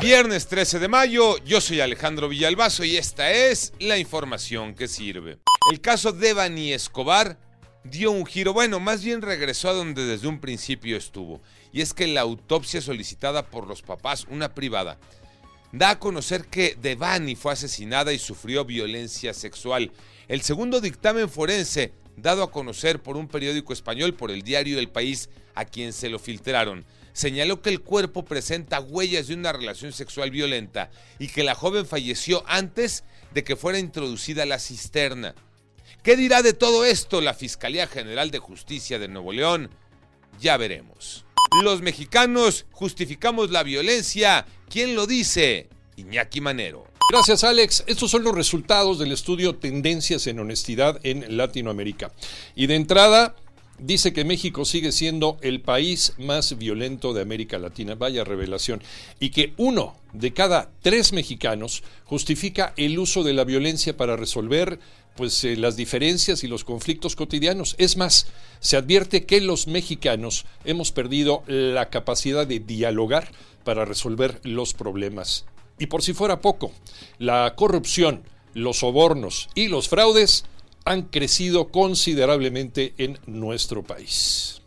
Viernes 13 de mayo, yo soy Alejandro Villalbazo y esta es la información que sirve. El caso de Bani Escobar dio un giro, bueno, más bien regresó a donde desde un principio estuvo, y es que la autopsia solicitada por los papás, una privada, da a conocer que Devani fue asesinada y sufrió violencia sexual. El segundo dictamen forense, dado a conocer por un periódico español, por el diario El País, a quien se lo filtraron, señaló que el cuerpo presenta huellas de una relación sexual violenta y que la joven falleció antes de que fuera introducida la cisterna. ¿Qué dirá de todo esto la Fiscalía General de Justicia de Nuevo León? Ya veremos. Los mexicanos justificamos la violencia. ¿Quién lo dice? Iñaki Manero. Gracias Alex. Estos son los resultados del estudio Tendencias en Honestidad en Latinoamérica. Y de entrada, dice que México sigue siendo el país más violento de América Latina, vaya revelación, y que uno de cada tres mexicanos justifica el uso de la violencia para resolver pues eh, las diferencias y los conflictos cotidianos. Es más, se advierte que los mexicanos hemos perdido la capacidad de dialogar para resolver los problemas. Y por si fuera poco, la corrupción, los sobornos y los fraudes han crecido considerablemente en nuestro país.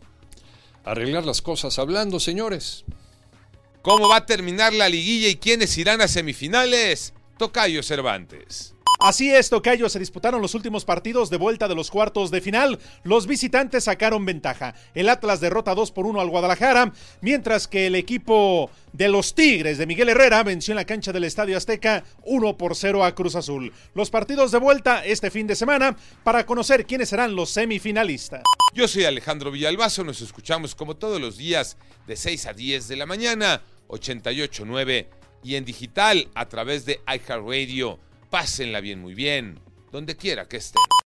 Arreglar las cosas hablando, señores. ¿Cómo va a terminar la liguilla y quiénes irán a semifinales? Tocayo Cervantes. Así es, Tocayo, se disputaron los últimos partidos de vuelta de los cuartos de final. Los visitantes sacaron ventaja. El Atlas derrota 2 por 1 al Guadalajara, mientras que el equipo de los Tigres de Miguel Herrera venció en la cancha del Estadio Azteca 1 por 0 a Cruz Azul. Los partidos de vuelta este fin de semana para conocer quiénes serán los semifinalistas. Yo soy Alejandro Villalbazo, nos escuchamos como todos los días de 6 a 10 de la mañana, 88.9 y en digital a través de iHeartRadio. Pásenla bien, muy bien, donde quiera que estén.